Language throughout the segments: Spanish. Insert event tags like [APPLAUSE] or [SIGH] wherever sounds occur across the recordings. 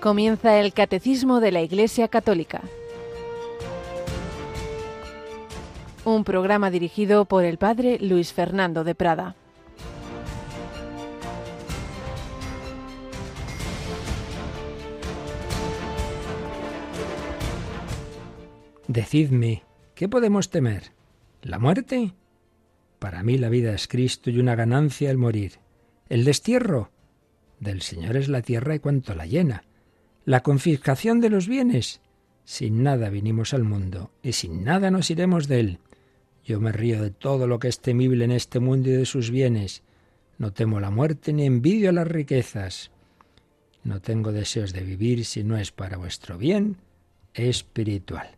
Comienza el Catecismo de la Iglesia Católica. Un programa dirigido por el Padre Luis Fernando de Prada. Decidme, ¿qué podemos temer? ¿La muerte? Para mí la vida es Cristo y una ganancia el morir. ¿El destierro? Del Señor es la tierra y cuanto la llena la confiscación de los bienes. Sin nada vinimos al mundo y sin nada nos iremos de él. Yo me río de todo lo que es temible en este mundo y de sus bienes. No temo la muerte ni envidio las riquezas. No tengo deseos de vivir si no es para vuestro bien espiritual.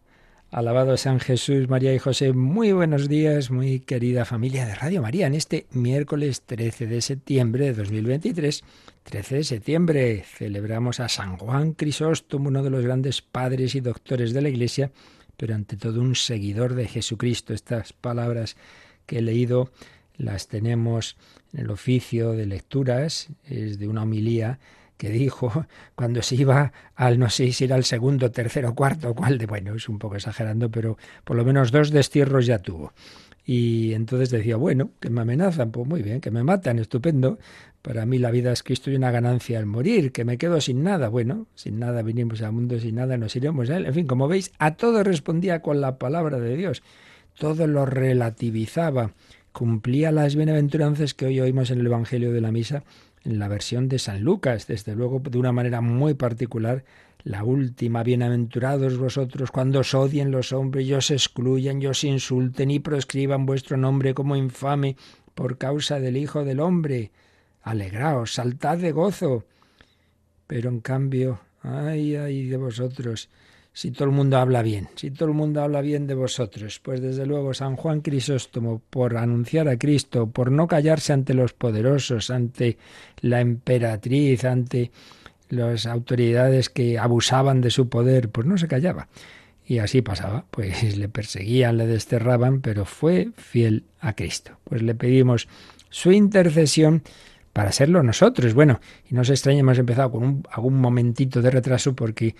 Alabado San Jesús, María y José. Muy buenos días, muy querida familia de Radio María, en este miércoles 13 de septiembre de 2023. 13 de septiembre celebramos a San Juan Crisóstomo, uno de los grandes padres y doctores de la Iglesia, pero ante todo un seguidor de Jesucristo. Estas palabras que he leído las tenemos en el oficio de lecturas, es de una homilía que dijo [LAUGHS] cuando se iba al, no sé si era el segundo, tercero, cuarto, cuál de, bueno, es un poco exagerando, pero por lo menos dos destierros ya tuvo. Y entonces decía, bueno, que me amenazan, pues muy bien, que me matan, estupendo. Para mí la vida es Cristo y una ganancia al morir, que me quedo sin nada. Bueno, sin nada vinimos al mundo, sin nada nos iremos a él. En fin, como veis, a todo respondía con la palabra de Dios. Todo lo relativizaba, cumplía las bienaventuranzas que hoy oímos en el Evangelio de la Misa en la versión de San Lucas, desde luego de una manera muy particular, la última, bienaventurados vosotros cuando os odien los hombres y os excluyan y os insulten y proscriban vuestro nombre como infame por causa del Hijo del Hombre. Alegraos, saltad de gozo. Pero en cambio, ay, ay de vosotros, si todo el mundo habla bien, si todo el mundo habla bien de vosotros. Pues desde luego San Juan Crisóstomo, por anunciar a Cristo, por no callarse ante los poderosos, ante la emperatriz, ante las autoridades que abusaban de su poder, pues no se callaba. Y así pasaba, pues [LAUGHS] le perseguían, le desterraban, pero fue fiel a Cristo. Pues le pedimos su intercesión para serlo nosotros. Bueno, y no se extrañe, hemos empezado con un, algún momentito de retraso porque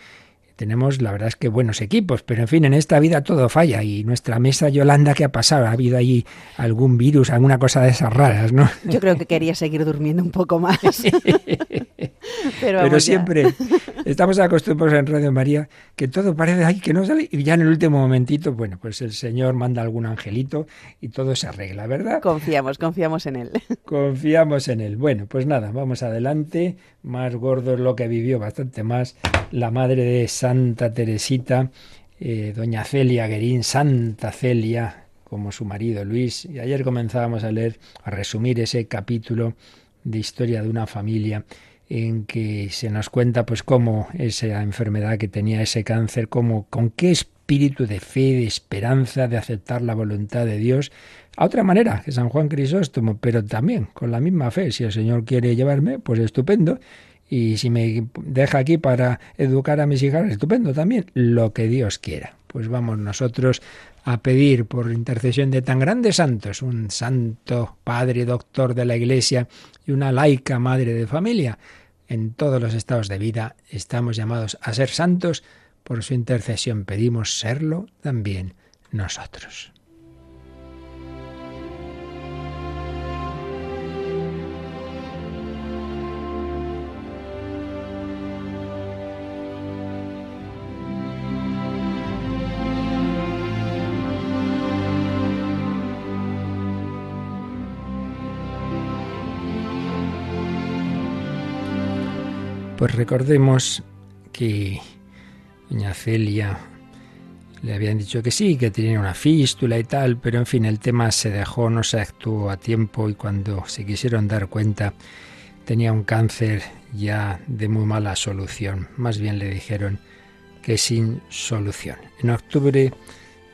tenemos, la verdad es que buenos equipos, pero en fin, en esta vida todo falla y nuestra mesa Yolanda, ¿qué ha pasado? ¿Ha habido ahí algún virus, alguna cosa de esas raras, no? Yo creo que quería seguir durmiendo un poco más. [LAUGHS] pero, siempre estamos acostumbrados en Radio María que todo parece ay, que no sale y ya en el último momentito, bueno, pues el Señor manda algún angelito y todo se arregla, ¿verdad? Confiamos, confiamos en él. [LAUGHS] Confiamos en él. Bueno, pues nada, vamos adelante. Más gordo es lo que vivió, bastante más la madre de Santa Teresita, eh, doña Celia Guerín, Santa Celia, como su marido Luis. Y ayer comenzábamos a leer, a resumir ese capítulo de historia de una familia en que se nos cuenta pues cómo esa enfermedad que tenía ese cáncer, cómo, con qué espíritu de fe, de esperanza, de aceptar la voluntad de Dios, a otra manera que San Juan Crisóstomo, pero también con la misma fe. Si el Señor quiere llevarme, pues estupendo y si me deja aquí para educar a mis hijas, estupendo también, lo que Dios quiera. Pues vamos nosotros a pedir por intercesión de tan grandes santos, un santo padre doctor de la Iglesia y una laica madre de familia. En todos los estados de vida estamos llamados a ser santos, por su intercesión pedimos serlo también nosotros. Pues recordemos que doña Celia le habían dicho que sí, que tenía una fístula y tal, pero en fin, el tema se dejó, no se actuó a tiempo y cuando se quisieron dar cuenta tenía un cáncer ya de muy mala solución. Más bien le dijeron que sin solución. En octubre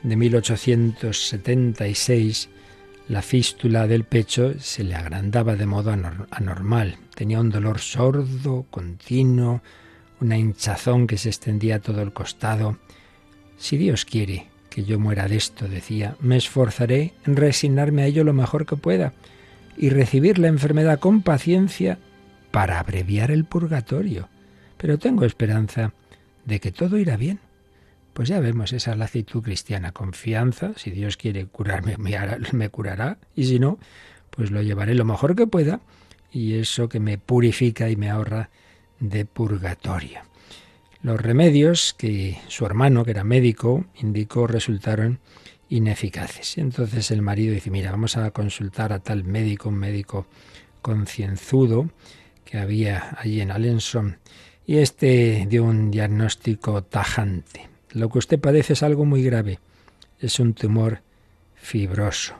de 1876 la fístula del pecho se le agrandaba de modo anormal. Tenía un dolor sordo, continuo, una hinchazón que se extendía a todo el costado. Si Dios quiere que yo muera de esto, decía, me esforzaré en resignarme a ello lo mejor que pueda y recibir la enfermedad con paciencia para abreviar el purgatorio. pero tengo esperanza de que todo irá bien. Pues ya vemos, esa es la actitud cristiana, confianza, si Dios quiere curarme, me, curará, y si no, pues lo llevaré lo mejor que pueda, y eso que me purifica y me ahorra de purgatorio. Los remedios que su hermano, que era médico, indicó resultaron ineficaces. Entonces el marido dice, mira, vamos a consultar a tal médico, un médico concienzudo que había allí en Alenson, y este dio un diagnóstico tajante. Lo que usted padece es algo muy grave, es un tumor fibroso.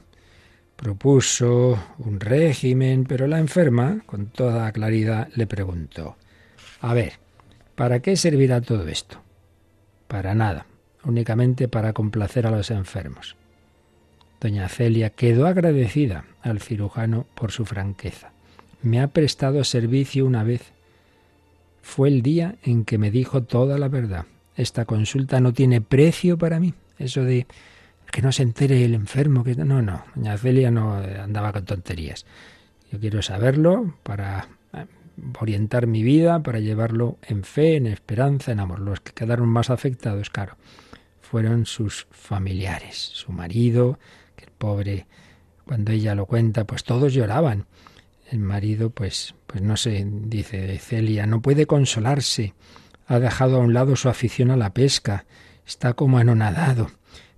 Propuso un régimen, pero la enferma, con toda claridad, le preguntó, a ver, ¿para qué servirá todo esto? Para nada, únicamente para complacer a los enfermos. Doña Celia quedó agradecida al cirujano por su franqueza. Me ha prestado servicio una vez. Fue el día en que me dijo toda la verdad. Esta consulta no tiene precio para mí. Eso de que no se entere el enfermo, que no, no, doña Celia no andaba con tonterías. Yo quiero saberlo para eh, orientar mi vida, para llevarlo en fe, en esperanza, en amor. Los que quedaron más afectados, claro, fueron sus familiares, su marido, que el pobre, cuando ella lo cuenta, pues todos lloraban. El marido, pues, pues no sé, dice Celia, no puede consolarse. Ha dejado a un lado su afición a la pesca. Está como anonadado.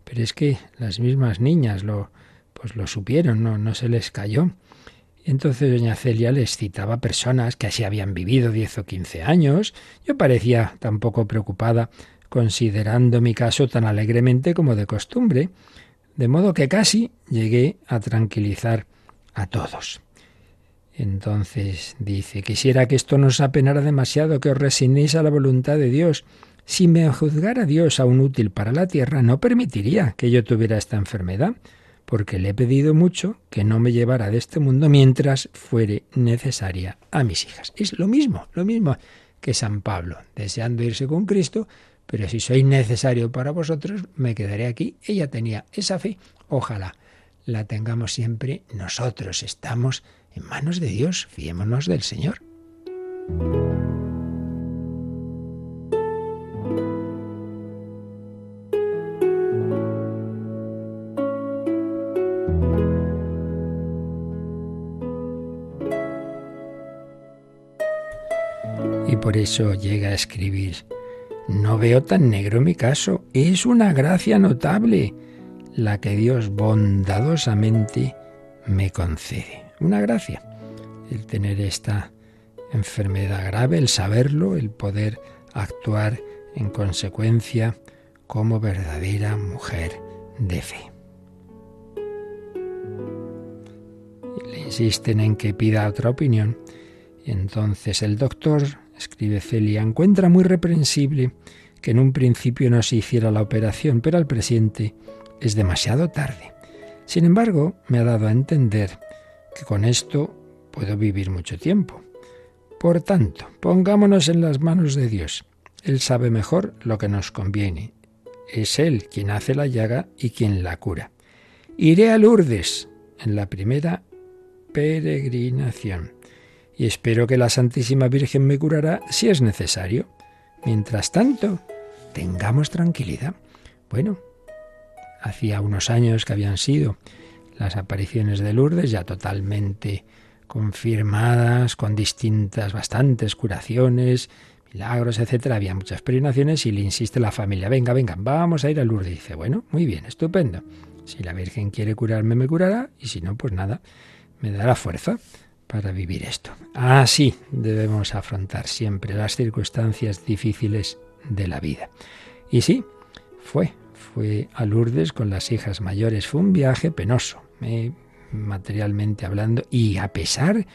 Pero es que las mismas niñas lo, pues lo supieron, no, no se les cayó. Entonces doña Celia les citaba personas que así habían vivido diez o quince años. Yo parecía tampoco preocupada considerando mi caso tan alegremente como de costumbre, de modo que casi llegué a tranquilizar a todos. Entonces dice, quisiera que esto no os apenara demasiado, que os resignéis a la voluntad de Dios. Si me juzgara Dios aún útil para la tierra, no permitiría que yo tuviera esta enfermedad, porque le he pedido mucho que no me llevara de este mundo mientras fuere necesaria a mis hijas. Es lo mismo, lo mismo que San Pablo, deseando irse con Cristo, pero si soy necesario para vosotros, me quedaré aquí. Ella tenía esa fe, ojalá la tengamos siempre nosotros. Estamos en manos de Dios, fiémonos del Señor. Y por eso llega a escribir no veo tan negro mi caso. Es una gracia notable la que Dios bondadosamente me concede. Una gracia. El tener esta enfermedad grave, el saberlo, el poder actuar en consecuencia como verdadera mujer de fe. Le insisten en que pida otra opinión. Entonces el doctor escribe Celia, encuentra muy reprensible que en un principio no se hiciera la operación, pero al presente es demasiado tarde. Sin embargo, me ha dado a entender que con esto puedo vivir mucho tiempo. Por tanto, pongámonos en las manos de Dios. Él sabe mejor lo que nos conviene. Es Él quien hace la llaga y quien la cura. Iré a Lourdes en la primera peregrinación y espero que la Santísima Virgen me curará si es necesario. Mientras tanto, tengamos tranquilidad. Bueno, hacía unos años que habían sido las apariciones de Lourdes ya totalmente confirmadas, con distintas, bastantes curaciones, milagros, etcétera. Había muchas peregrinaciones y le insiste la familia, venga, venga, vamos a ir a Lourdes. dice, bueno, muy bien, estupendo. Si la Virgen quiere curarme, me curará, y si no, pues nada, me dará fuerza para vivir esto. Así debemos afrontar siempre las circunstancias difíciles de la vida. Y sí, fue, fue a Lourdes con las hijas mayores. Fue un viaje penoso, eh, materialmente hablando, y a pesar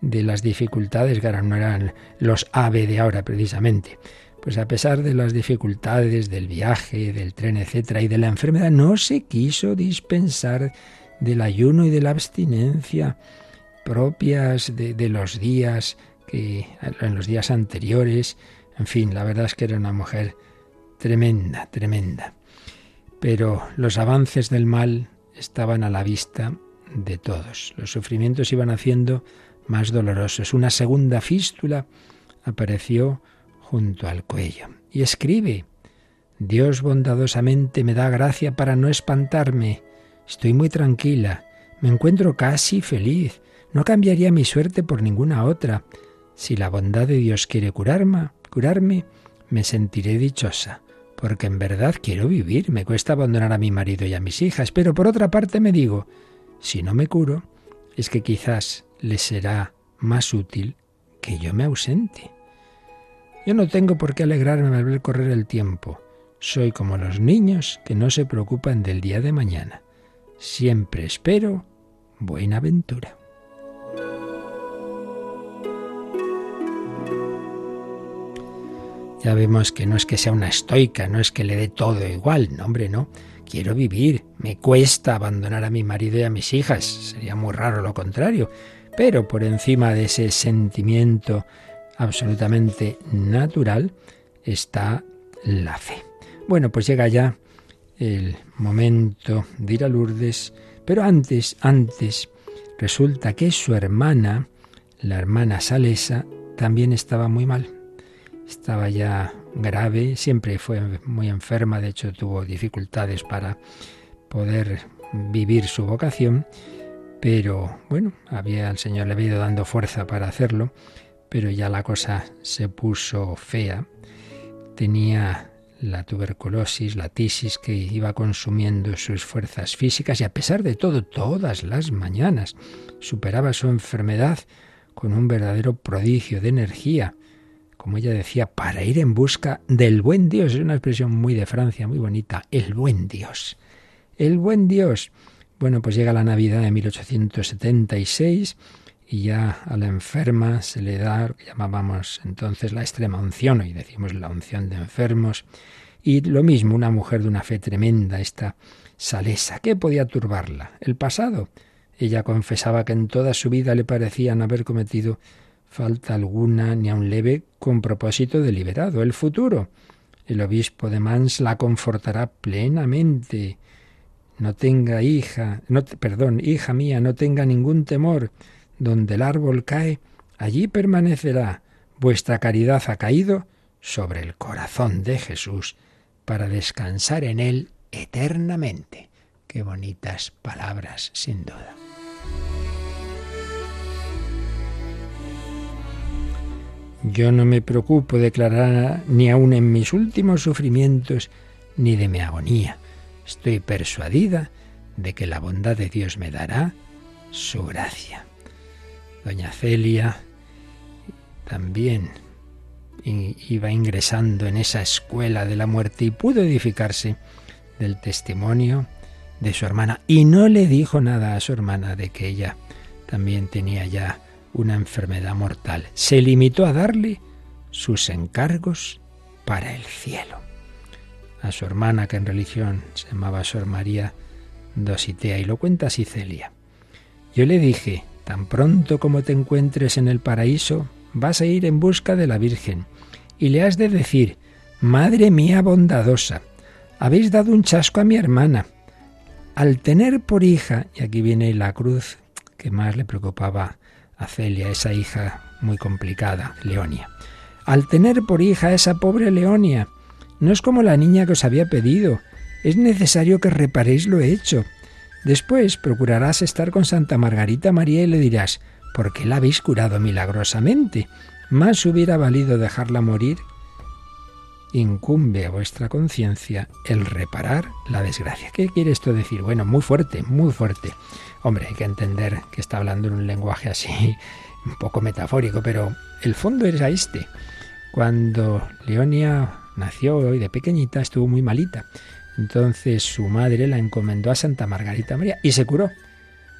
de las dificultades, que ahora no eran los ave de ahora precisamente, pues a pesar de las dificultades del viaje, del tren, etcétera, y de la enfermedad, no se quiso dispensar del ayuno y de la abstinencia propias de, los días que en los días anteriores. En fin, la verdad es que era una mujer tremenda, tremenda. Pero los avances del mal estaban a la vista de todos. Los sufrimientos iban haciendo más dolorosos. Una segunda fístula apareció junto al cuello. Y escribe, Dios bondadosamente me da gracia para no espantarme. Estoy muy tranquila, me encuentro casi feliz. No cambiaría mi suerte por ninguna otra. Si la bondad de Dios quiere curarme, curarme, me sentiré dichosa, porque en verdad quiero vivir. Me cuesta abandonar a mi marido y a mis hijas, pero por otra parte me digo, si no me curo, es que quizás le será más útil que yo me ausente. Yo no tengo por qué alegrarme al ver correr el tiempo. Soy como los niños que no se preocupan del día de mañana. Siempre espero buena aventura. Ya vemos que no es que sea una estoica, no es que le dé todo igual, no hombre, no. Quiero vivir, me cuesta abandonar a mi marido y a mis hijas, sería muy raro lo contrario, pero por encima de ese sentimiento absolutamente natural está la fe. Bueno, pues llega ya el momento de ir a Lourdes, pero antes, antes, resulta que su hermana, la hermana Salesa, también estaba muy mal. Estaba ya grave, siempre fue muy enferma, de hecho tuvo dificultades para poder vivir su vocación, pero bueno, había el Señor le había dando fuerza para hacerlo, pero ya la cosa se puso fea. Tenía la tuberculosis, la tisis que iba consumiendo sus fuerzas físicas y a pesar de todo, todas las mañanas superaba su enfermedad con un verdadero prodigio de energía como ella decía, para ir en busca del buen Dios. Es una expresión muy de Francia, muy bonita. El buen Dios. El buen Dios. Bueno, pues llega la Navidad de 1876 y ya a la enferma se le da, llamábamos entonces la extrema unción, hoy decimos la unción de enfermos. Y lo mismo, una mujer de una fe tremenda, esta Salesa. ¿Qué podía turbarla? El pasado. Ella confesaba que en toda su vida le parecían haber cometido falta alguna ni aun leve con propósito deliberado. El futuro. El obispo de Mans la confortará plenamente. No tenga hija, no, perdón, hija mía, no tenga ningún temor. Donde el árbol cae, allí permanecerá. Vuestra caridad ha caído sobre el corazón de Jesús para descansar en él eternamente. Qué bonitas palabras, sin duda. Yo no me preocupo, declarar ni aun en mis últimos sufrimientos, ni de mi agonía. Estoy persuadida de que la bondad de Dios me dará su gracia. Doña Celia también iba ingresando en esa escuela de la muerte y pudo edificarse del testimonio de su hermana y no le dijo nada a su hermana de que ella también tenía ya una enfermedad mortal. Se limitó a darle sus encargos para el cielo. A su hermana, que en religión se llamaba Sor María Dositea, y lo cuenta así Celia. Yo le dije, tan pronto como te encuentres en el paraíso, vas a ir en busca de la Virgen, y le has de decir, Madre mía bondadosa, habéis dado un chasco a mi hermana. Al tener por hija, y aquí viene la cruz que más le preocupaba a Celia, esa hija muy complicada, Leonia. Al tener por hija a esa pobre Leonia, no es como la niña que os había pedido, es necesario que reparéis lo hecho. Después procurarás estar con Santa Margarita María y le dirás, ¿por qué la habéis curado milagrosamente? Más hubiera valido dejarla morir. Incumbe a vuestra conciencia el reparar la desgracia. ¿Qué quiere esto decir? Bueno, muy fuerte, muy fuerte. Hombre, hay que entender que está hablando en un lenguaje así [LAUGHS] un poco metafórico, pero el fondo era este. Cuando Leonia nació y de pequeñita estuvo muy malita. Entonces su madre la encomendó a Santa Margarita María y se curó.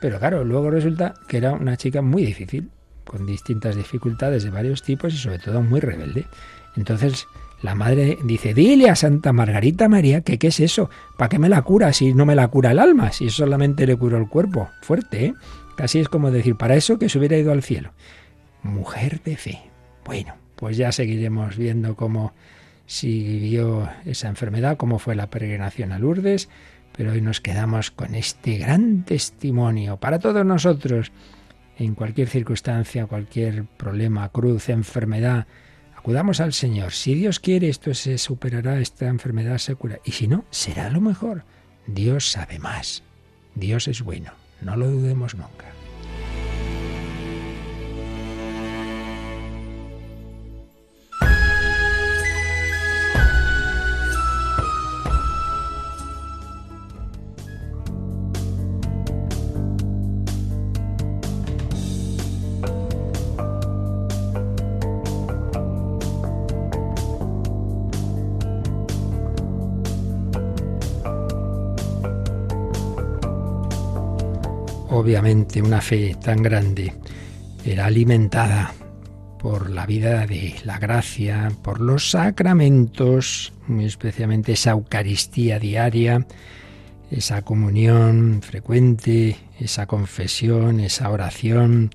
Pero claro, luego resulta que era una chica muy difícil, con distintas dificultades de varios tipos y sobre todo muy rebelde. Entonces la madre dice, dile a Santa Margarita María que qué es eso, ¿para qué me la cura si no me la cura el alma, si solamente le curó el cuerpo? Fuerte, ¿eh? Casi es como decir, para eso que se hubiera ido al cielo. Mujer de fe. Bueno, pues ya seguiremos viendo cómo siguió esa enfermedad, cómo fue la peregrinación a Lourdes, pero hoy nos quedamos con este gran testimonio para todos nosotros, en cualquier circunstancia, cualquier problema, cruz, enfermedad, acudamos al Señor. Si Dios quiere, esto se superará, esta enfermedad se cura. Y si no, será lo mejor. Dios sabe más. Dios es bueno. No lo dudemos nunca. Obviamente una fe tan grande era alimentada por la vida de la gracia, por los sacramentos, muy especialmente esa Eucaristía diaria, esa comunión frecuente, esa confesión, esa oración,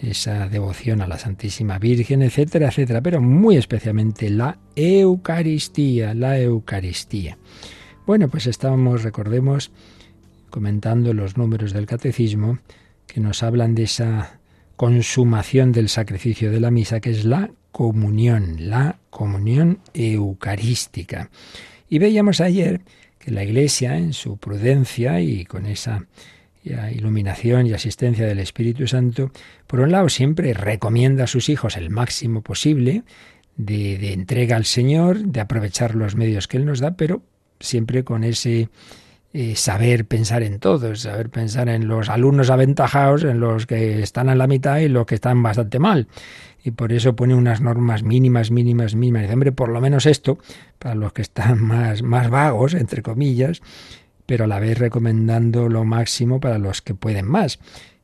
esa devoción a la Santísima Virgen, etcétera, etcétera, pero muy especialmente la Eucaristía, la Eucaristía. Bueno, pues estábamos, recordemos, comentando los números del catecismo que nos hablan de esa consumación del sacrificio de la misa, que es la comunión, la comunión eucarística. Y veíamos ayer que la Iglesia, en su prudencia y con esa iluminación y asistencia del Espíritu Santo, por un lado siempre recomienda a sus hijos el máximo posible de, de entrega al Señor, de aprovechar los medios que Él nos da, pero siempre con ese saber pensar en todos, saber pensar en los alumnos aventajados, en los que están a la mitad y los que están bastante mal. Y por eso pone unas normas mínimas, mínimas, mínimas. Dice, hombre, por lo menos esto, para los que están [LAUGHS] más, más vagos, entre comillas, pero a la vez recomendando lo máximo para los que pueden más.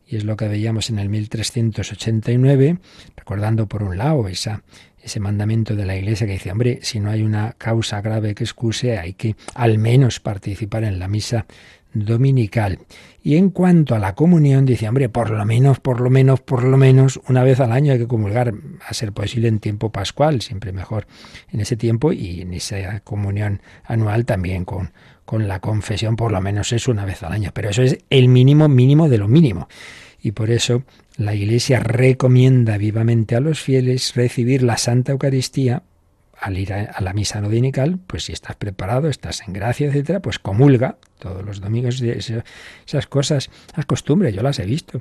Y es lo que veíamos en el 1389, recordando por un lado esa ese mandamiento de la Iglesia que dice, hombre, si no hay una causa grave que excuse, hay que al menos participar en la misa dominical. Y en cuanto a la comunión, dice, hombre, por lo menos, por lo menos, por lo menos, una vez al año hay que comulgar, a ser posible en tiempo pascual, siempre mejor en ese tiempo y en esa comunión anual también con, con la confesión, por lo menos es una vez al año. Pero eso es el mínimo mínimo de lo mínimo. Y por eso la Iglesia recomienda vivamente a los fieles recibir la Santa Eucaristía al ir a, la misa no dominical, pues si estás preparado, estás en gracia, etcétera, pues comulga todos los domingos esas cosas, las costumbres, yo las he visto.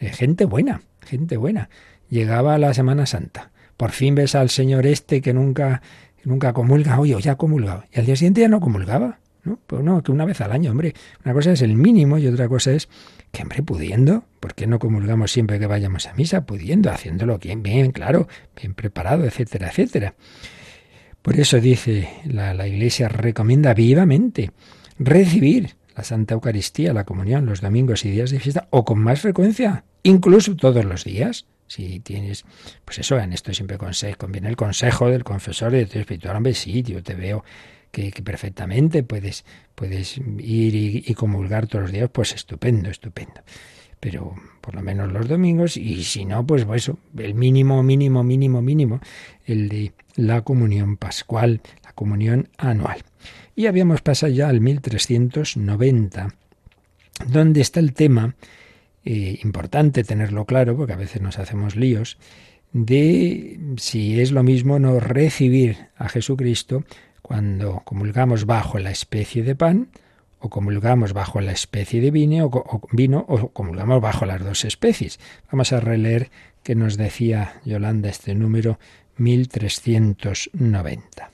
Eh, gente buena, gente buena. Llegaba la Semana Santa, por fin ves al Señor este que nunca, nunca comulga, oye, ya ha comulgado, y al día siguiente ya no comulgaba. ¿no? Pues no, que una vez al año, hombre. Una cosa es el mínimo y otra cosa es que, hombre, pudiendo, ¿por qué no comulgamos siempre que vayamos a misa? Pudiendo, haciéndolo bien, claro, bien preparado, etcétera, etcétera. Por eso dice la, Iglesia recomienda vivamente recibir la Santa Eucaristía, la comunión, los domingos y días de fiesta, o con más frecuencia, incluso todos los días. Si tienes, pues eso, en esto siempre conviene el consejo del confesor de tu espiritual, hombre, sí, yo te veo que, perfectamente puedes, puedes ir y, comulgar todos los días, pues estupendo, estupendo pero por lo menos los domingos y si no, pues eso, el mínimo, mínimo, mínimo, mínimo, el de la comunión pascual, la comunión anual. Y habíamos pasado ya al 1390, donde está el tema, eh, importante tenerlo claro, porque a veces nos hacemos líos, de si es lo mismo no recibir a Jesucristo cuando comulgamos bajo la especie de pan, o comulgamos bajo la especie de vino, o, vino, o comulgamos bajo las dos especies. Vamos a releer que nos decía Yolanda este número 1390.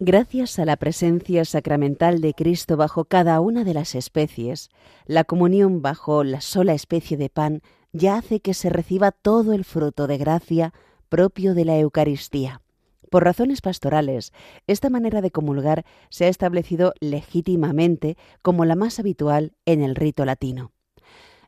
Gracias a la presencia sacramental de Cristo bajo cada una de las especies, la comunión bajo la sola especie de pan ya hace que se reciba todo el fruto de gracia propio de la Eucaristía. Por razones pastorales, esta manera de comulgar se ha establecido legítimamente como la más habitual en el rito latino.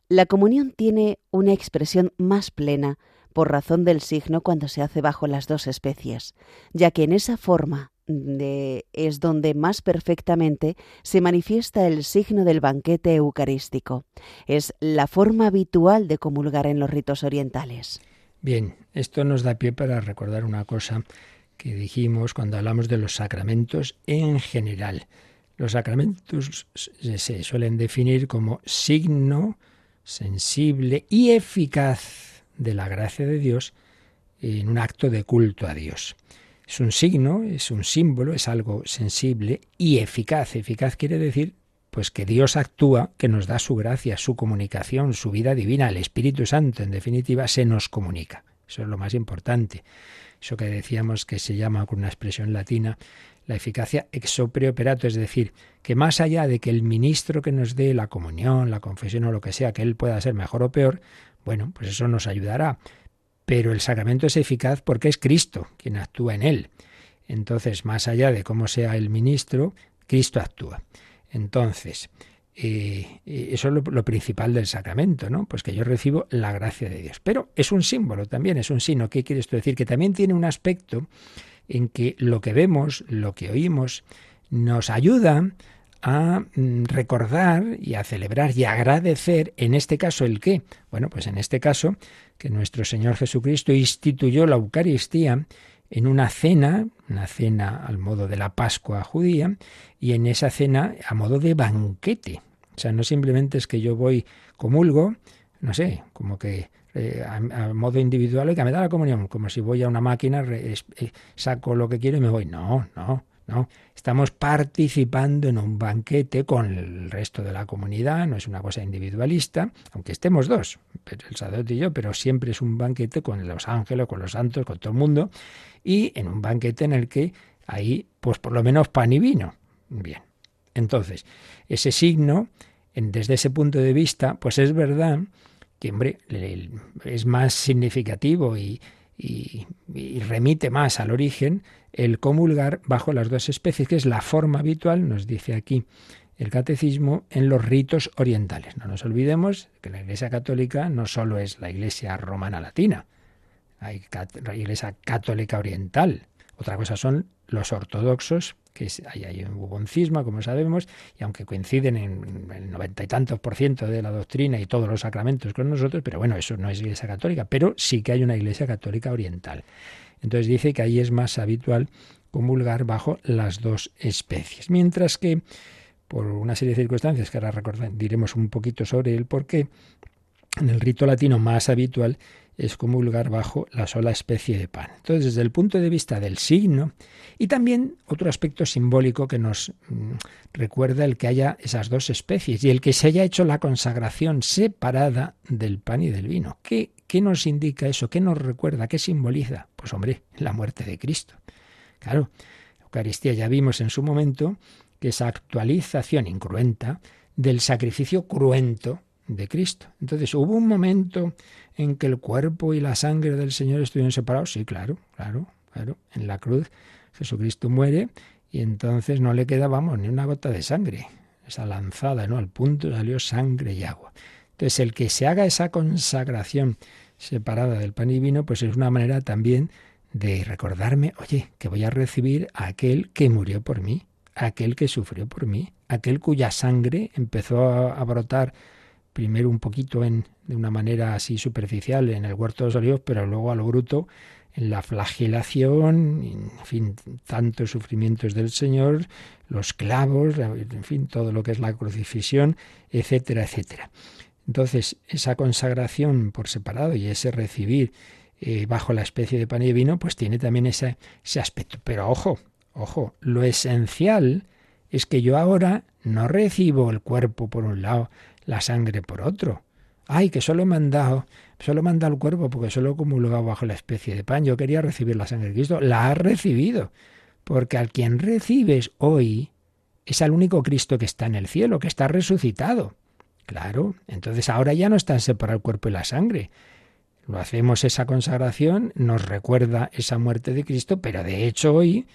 La comunión tiene una expresión más plena por razón del signo cuando se hace bajo las dos especies, ya que en esa forma es donde más perfectamente se manifiesta el signo del banquete eucarístico. Es la forma habitual de comulgar en los ritos orientales. Bien, esto nos da pie para recordar una cosa que dijimos cuando hablamos de los sacramentos en general. Los sacramentos se suelen definir como signo sensible y eficaz de la gracia de Dios en un acto de culto a Dios. Es un signo, es un símbolo, es algo sensible y eficaz. Eficaz quiere decir pues que Dios actúa, que nos da su gracia, su comunicación, su vida divina, el Espíritu Santo, en definitiva, se nos comunica. Eso es lo más importante. Eso que decíamos que se llama con una expresión latina la eficacia ex operato, es decir, que más allá de que el ministro que nos dé la comunión, la confesión o lo que sea, que él pueda ser mejor o peor, bueno, pues eso nos ayudará. Pero el sacramento es eficaz porque es Cristo quien actúa en él. Entonces, más allá de cómo sea el ministro, Cristo actúa. Entonces, eh, eh, eso es lo, principal del sacramento, ¿no? Pues que yo recibo la gracia de Dios. Pero es un símbolo también, es un signo. ¿Qué quiere esto decir? Que también tiene un aspecto en que lo que vemos, lo que oímos, nos ayuda a mm, recordar y a celebrar y agradecer, en este caso, ¿el qué? Bueno, pues en este caso, que nuestro Señor Jesucristo instituyó la Eucaristía en una cena, una cena al modo de la Pascua judía, y en esa cena a modo de banquete. O sea, no simplemente es que yo voy, comulgo, no sé, como que eh, a, modo individual y que me da la comunión, como si voy a una máquina, eh, saco lo que quiero y me voy. No, no, no. Estamos participando en un banquete con el resto de la comunidad, no es una cosa individualista, aunque estemos dos, el sacerdote y yo, pero siempre es un banquete con los ángeles, con los santos, con todo el mundo y en un banquete en el que hay, pues por lo menos pan y vino. Bien. Entonces, ese signo, desde ese punto de vista, pues es verdad que, hombre, es más significativo y, y, remite más al origen el comulgar bajo las dos especies, que es la forma habitual, nos dice aquí el catecismo, en los ritos orientales. No nos olvidemos que la Iglesia Católica no solo es la Iglesia romana latina, hay la Iglesia Católica Oriental. Otra cosa son los ortodoxos, que hay, hay un cisma, como sabemos, y aunque coinciden en el noventa y tantos por ciento de la doctrina y todos los sacramentos con nosotros, pero bueno, eso no es Iglesia Católica, pero sí que hay una Iglesia Católica Oriental. Entonces dice que ahí es más habitual comulgar bajo las dos especies. Mientras que, por una serie de circunstancias que ahora diremos un poquito sobre el por qué, en el rito latino más habitual es comulgar bajo la sola especie de pan. Entonces, desde el punto de vista del signo, y también otro aspecto simbólico que nos mm, recuerda el que haya esas dos especies y el que se haya hecho la consagración separada del pan y del vino. ¿Qué, qué nos indica eso? ¿Qué nos recuerda? ¿Qué simboliza? Pues hombre, la muerte de Cristo. Claro, Eucaristía ya vimos en su momento que esa actualización incruenta del sacrificio cruento de Cristo. Entonces, ¿hubo un momento en que el cuerpo y la sangre del Señor estuvieron separados? Sí, claro, claro, claro. En la cruz Jesucristo muere y entonces no le queda, vamos, ni una gota de sangre. Esa lanzada, ¿no? Al punto salió sangre y agua. Entonces, el que se haga esa consagración separada del pan y vino, pues es una manera también de recordarme, oye, que voy a recibir a aquel que murió por mí, aquel que sufrió por mí, aquel cuya sangre empezó a brotar primero un poquito en, de una manera así superficial en el huerto de los olivos, pero luego a lo bruto en la flagelación, en fin, tantos sufrimientos del Señor, los clavos, en fin, todo lo que es la crucifixión, etcétera, etcétera. Entonces, esa consagración por separado y ese recibir eh, bajo la especie de pan y vino, pues tiene también ese, ese aspecto. Pero ojo, ojo, lo esencial es que yo ahora no recibo el cuerpo por un lado, la sangre por otro. Ay, que solo me han dado, solo me han dado el cuerpo porque solo comulgado bajo la especie de pan. Yo quería recibir la sangre de Cristo. La has recibido. Porque al quien recibes hoy es al único Cristo que está en el cielo, que está resucitado. Claro, entonces ahora ya no están separados el cuerpo y la sangre. Lo hacemos esa consagración, nos recuerda esa muerte de Cristo, pero de hecho hoy,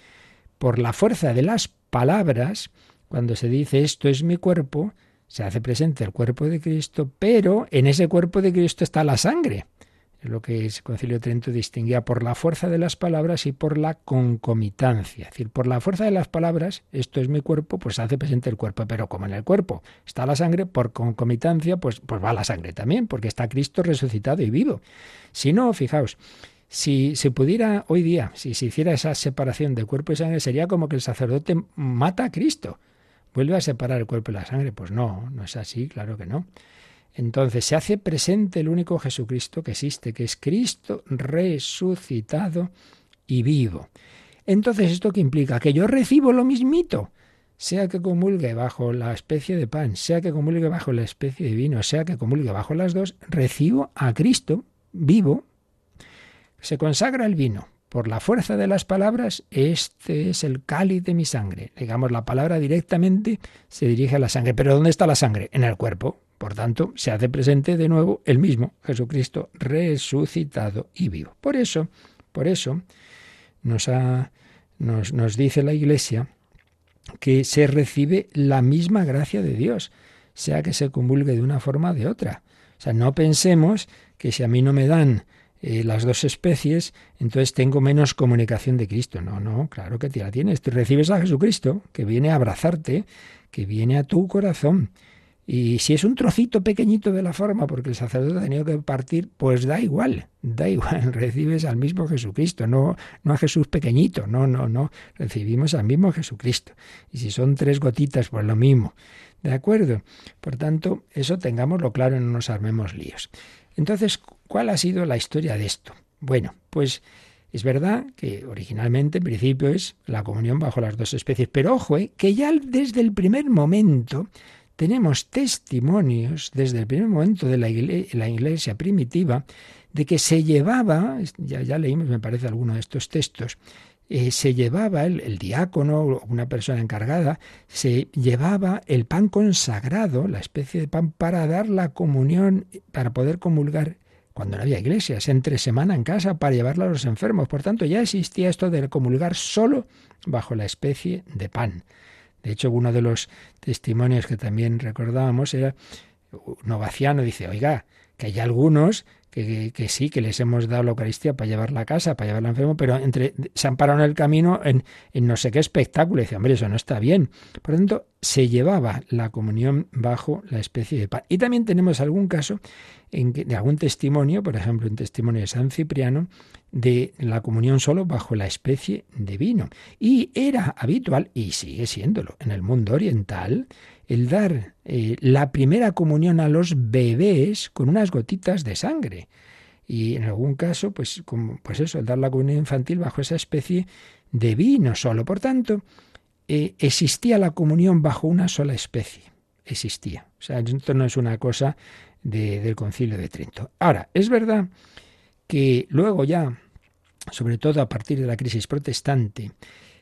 por la fuerza de las palabras, cuando se dice esto es mi cuerpo, se hace presente el cuerpo de Cristo, pero en ese cuerpo de Cristo está la sangre. Es lo que el Concilio Trento distinguía por la fuerza de las palabras y por la concomitancia. Es decir, por la fuerza de las palabras, esto es mi cuerpo, pues se hace presente el cuerpo, pero como en el cuerpo está la sangre, por concomitancia, pues, pues va la sangre también, porque está Cristo resucitado y vivo. Si no, fijaos, si se pudiera hoy día, si se hiciera esa separación de cuerpo y sangre, sería como que el sacerdote mata a Cristo. ¿Vuelve a separar el cuerpo y la sangre? Pues no, no es así, claro que no. Entonces se hace presente el único Jesucristo que existe, que es Cristo resucitado y vivo. Entonces, ¿esto qué implica? Que yo recibo lo mismito, sea que comulgue bajo la especie de pan, sea que comulgue bajo la especie de vino, sea que comulgue bajo las dos, recibo a Cristo vivo. Se consagra el vino. Por la fuerza de las palabras, este es el cáliz de mi sangre. Digamos, la palabra directamente se dirige a la sangre. Pero ¿dónde está la sangre? En el cuerpo. Por tanto, se hace presente de nuevo el mismo Jesucristo resucitado y vivo. Por eso, por eso, nos, dice la Iglesia que se recibe la misma gracia de Dios, sea que se convulgue de una forma o de otra. O sea, no pensemos que si a mí no me dan eh, las dos especies, entonces tengo menos comunicación de Cristo. No, no, claro que te la tienes. Tú recibes a Jesucristo, que viene a abrazarte, que viene a tu corazón. Y si es un trocito pequeñito de la forma, porque el sacerdote ha tenido que partir, pues da igual, da igual, [LAUGHS] recibes al mismo Jesucristo, no, no a Jesús pequeñito, no, no, no, recibimos al mismo Jesucristo. Y si son tres gotitas, pues lo mismo. ¿De acuerdo? Por tanto, eso tengámoslo claro no nos armemos líos. Entonces, ¿cuál ha sido la historia de esto? Bueno, pues es verdad que originalmente, en principio, es la comunión bajo las dos especies, pero ojo, eh, que ya desde el primer momento tenemos testimonios desde el primer momento de la iglesia, primitiva de que se llevaba, ya, ya leímos me parece alguno de estos textos, eh, se llevaba el, el diácono, una persona encargada, se llevaba el pan consagrado, la especie de pan para dar la comunión, para poder comulgar cuando no había iglesias, entre semana en casa para llevarla a los enfermos. Por tanto, ya existía esto de comulgar solo bajo la especie de pan. De hecho, uno de los testimonios que también recordábamos era Novaciano dice, oiga, que hay algunos que, sí, que les hemos dado la Eucaristía para llevarla a casa, para llevarla enfermo, pero entre, se han parado en el camino en, en no sé qué espectáculo. Y dice, hombre, eso no está bien. Por lo tanto, se llevaba la comunión bajo la especie de pan. Y también tenemos algún caso en que, de algún testimonio, por ejemplo, un testimonio de San Cipriano, de la comunión solo bajo la especie de vino. Y era habitual, y sigue siéndolo, en el mundo oriental, el dar eh, la primera comunión a los bebés con unas gotitas de sangre. Y en algún caso, pues, como, pues eso, el dar la comunión infantil bajo esa especie de vino solo. Por tanto, eh, existía la comunión bajo una sola especie. Existía. O sea, esto no es una cosa del concilio de Trento. Ahora, es verdad que luego ya, sobre todo a partir de la crisis protestante,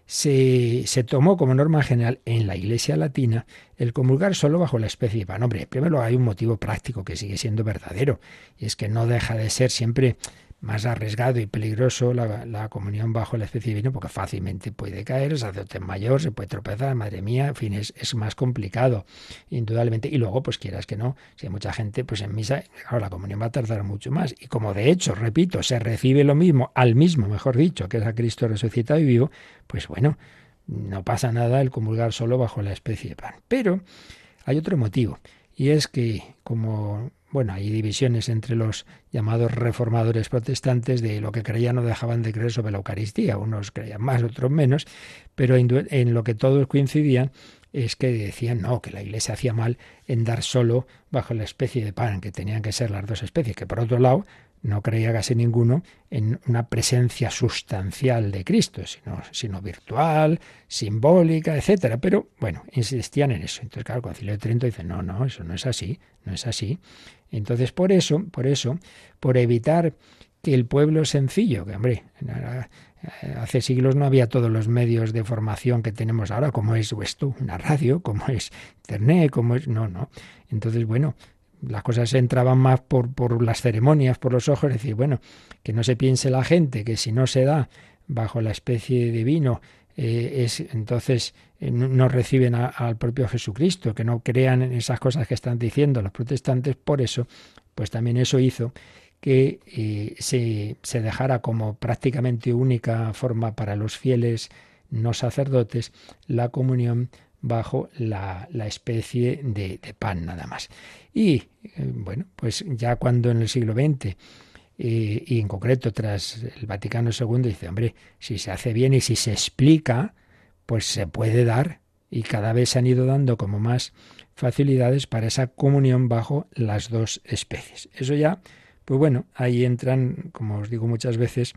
se, se, tomó como norma general en la Iglesia Latina el comulgar solo bajo la especie de pan. Hombre, primero hay un motivo práctico que sigue siendo verdadero, y es que no deja de ser siempre más arriesgado y peligroso la, comunión bajo la especie de vino porque fácilmente puede caer, el sacerdote mayor se puede tropezar, madre mía, en fin, es, es, más complicado, indudablemente. Y luego, pues quieras que no, si hay mucha gente, pues en misa, claro, la comunión va a tardar mucho más. Y como de hecho, repito, se recibe lo mismo, al mismo, mejor dicho, que es a Cristo resucitado y vivo, pues bueno, no pasa nada el comulgar solo bajo la especie de pan. Pero hay otro motivo, y es que como bueno, hay divisiones entre los llamados reformadores protestantes de lo que creían o dejaban de creer sobre la Eucaristía. Unos creían más, otros menos, pero en lo que todos coincidían es que decían no, que la Iglesia hacía mal en dar solo bajo la especie de pan, que tenían que ser las dos especies, que por otro lado no creía casi ninguno en una presencia sustancial de Cristo, sino, sino virtual, simbólica, etcétera. Pero bueno, insistían en eso. Entonces, claro, el Concilio de Trento dice, no, no, eso no es así, no es así. Entonces, por eso, por eso, por evitar que el pueblo sencillo, que hombre, hace siglos no había todos los medios de formación que tenemos ahora, como es esto, una radio, como es internet, como es. No, no. Entonces, bueno, las cosas entraban más por, por las ceremonias, por los ojos, es decir, bueno, que no se piense la gente que si no se da bajo la especie de vino, eh, es entonces eh, no reciben al propio Jesucristo, que no crean en esas cosas que están diciendo los protestantes, por eso, pues también eso hizo que eh, se, dejara como prácticamente única forma para los fieles no sacerdotes la comunión bajo la, la especie de, de, pan nada más. Y bueno, pues ya cuando en el siglo XX y, en concreto tras el Vaticano II dice, hombre, si se hace bien y si se explica, pues se puede dar y cada vez se han ido dando como más facilidades para esa comunión bajo las dos especies. Eso ya, pues bueno, ahí entran, como os digo muchas veces,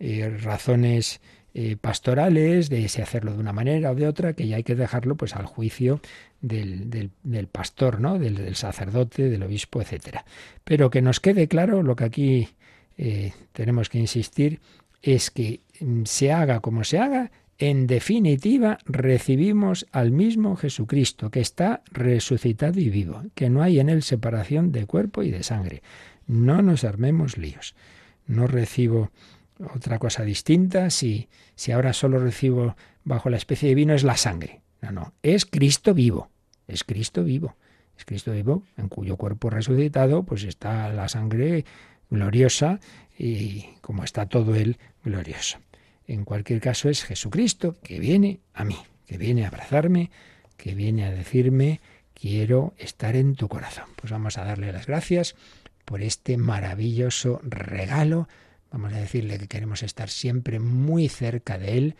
eh, razones eh, pastorales de si hacerlo de una manera o de otra, que ya hay que dejarlo pues al juicio del, del, pastor, ¿no? Del, sacerdote, del obispo, etcétera. Pero que nos quede claro lo que aquí eh, tenemos que insistir es que mm, se haga como se haga, en definitiva, recibimos al mismo Jesucristo, que está resucitado y vivo, que no hay en él separación de cuerpo y de sangre. No nos armemos líos. No recibo otra cosa distinta si, si ahora solo recibo bajo la especie de vino es la sangre. No, no, es Cristo vivo, es Cristo vivo, es Cristo vivo en cuyo cuerpo resucitado pues está la sangre gloriosa y como está todo él glorioso. En cualquier caso es Jesucristo que viene a mí, que viene a abrazarme, que viene a decirme, quiero estar en tu corazón. Pues vamos a darle las gracias por este maravilloso regalo. Vamos a decirle que queremos estar siempre muy cerca de Él,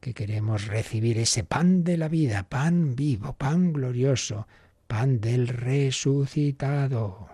que queremos recibir ese pan de la vida, pan vivo, pan glorioso, pan del resucitado.